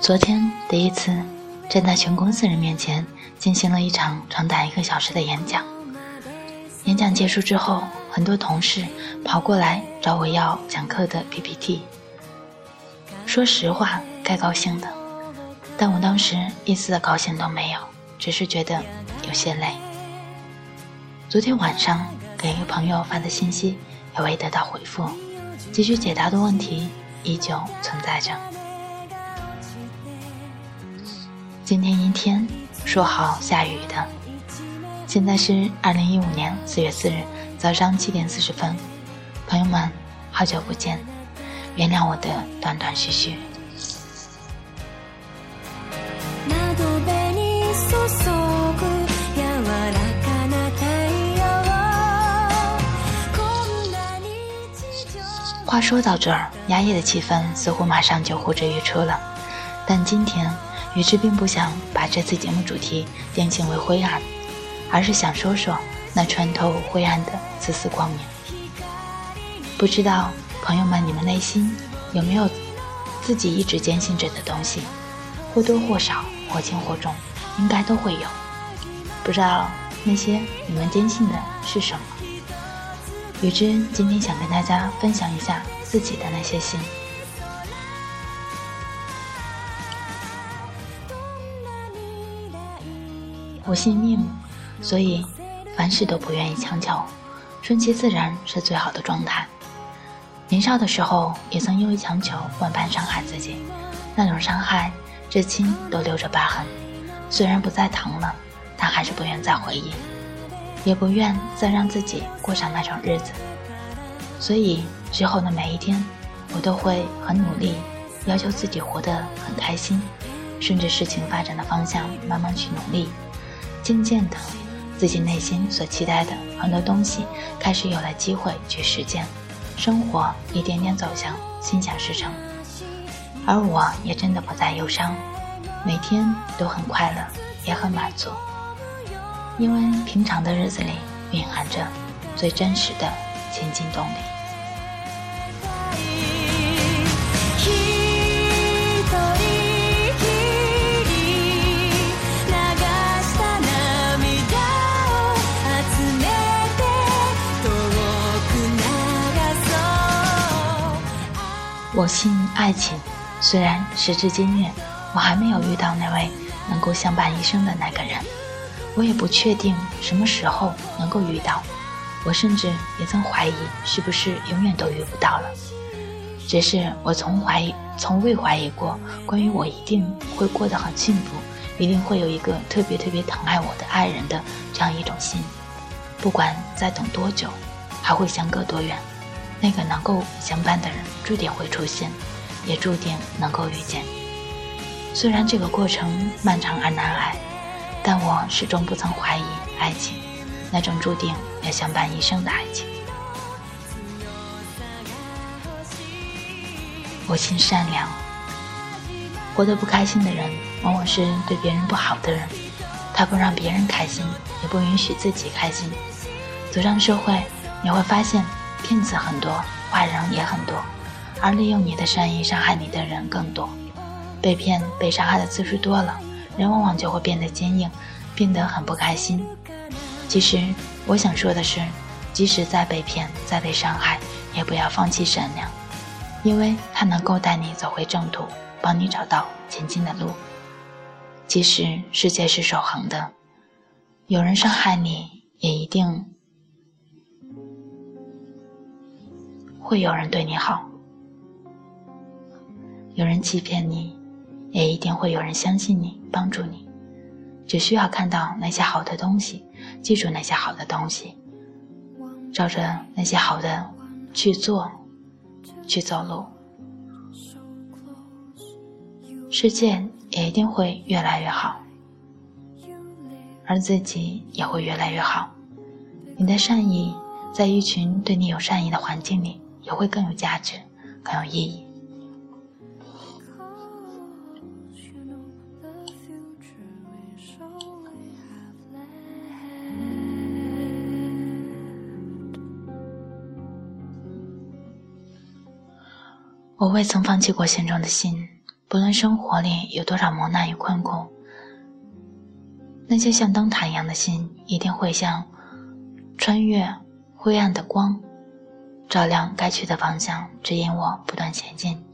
昨天第一次站在全公司人面前进行了一场长达一个小时的演讲。演讲结束之后，很多同事跑过来找我要讲课的 PPT。说实话，该高兴的，但我当时一丝的高兴都没有，只是觉得有些累。昨天晚上给一个朋友发的信息也未得到回复，急需解答的问题依旧存在着。今天阴天，说好下雨的。现在是二零一五年四月四日早上七点四十分，朋友们，好久不见，原谅我的断断续续。话说到这儿，压抑的气氛似乎马上就呼之欲出了，但今天。于是并不想把这次节目主题定性为灰暗，而是想说说那穿透灰暗的丝丝光明。不知道朋友们，你们内心有没有自己一直坚信着的东西？或多或少，或轻或重，应该都会有。不知道那些你们坚信的是什么？雨之恩今天想跟大家分享一下自己的那些信。我信命，所以凡事都不愿意强求，顺其自然是最好的状态。年少的时候，也曾因为强求万般伤害自己，那种伤害至今都留着疤痕。虽然不再疼了，但还是不愿再回忆，也不愿再让自己过上那种日子。所以之后的每一天，我都会很努力，要求自己活得很开心，顺着事情发展的方向慢慢去努力。渐渐的，自己内心所期待的很多东西开始有了机会去实践，生活一点点走向心想事成，而我也真的不再忧伤，每天都很快乐，也很满足，因为平常的日子里蕴含着最真实的前进动力。我信爱情，虽然时至今日，我还没有遇到那位能够相伴一生的那个人，我也不确定什么时候能够遇到，我甚至也曾怀疑是不是永远都遇不到了。只是我从怀疑，从未怀疑过关于我一定会过得很幸福，一定会有一个特别特别疼爱我的爱人的这样一种心，不管再等多久，还会相隔多远。那个能够相伴的人注定会出现，也注定能够遇见。虽然这个过程漫长而难挨，但我始终不曾怀疑爱情，那种注定要相伴一生的爱情。我心善良，活得不开心的人，往往是对别人不好的人。他不让别人开心，也不允许自己开心。走上社会，你会发现。骗子很多，坏人也很多，而利用你的善意伤害你的人更多。被骗、被伤害的次数多了，人往往就会变得坚硬，变得很不开心。其实，我想说的是，即使再被骗、再被伤害，也不要放弃善良，因为它能够带你走回正途，帮你找到前进的路。即使世界是守恒的，有人伤害你，也一定。会有人对你好，有人欺骗你，也一定会有人相信你、帮助你。只需要看到那些好的东西，记住那些好的东西，照着那些好的去做、去走路，世界也一定会越来越好，而自己也会越来越好。你的善意，在一群对你有善意的环境里。也会更有价值，更有意义。我未曾放弃过心中的心，不论生活里有多少磨难与困苦，那些像灯塔一样的心，一定会像穿越灰暗的光，照亮该去的方向，指引我不断前进。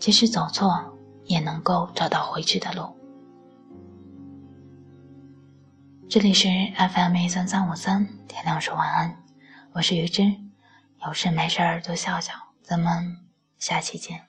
即使走错，也能够找到回去的路。这里是 FM 一三三五三，天亮说晚安，我是于真，有事没事儿多笑笑，咱们下期见。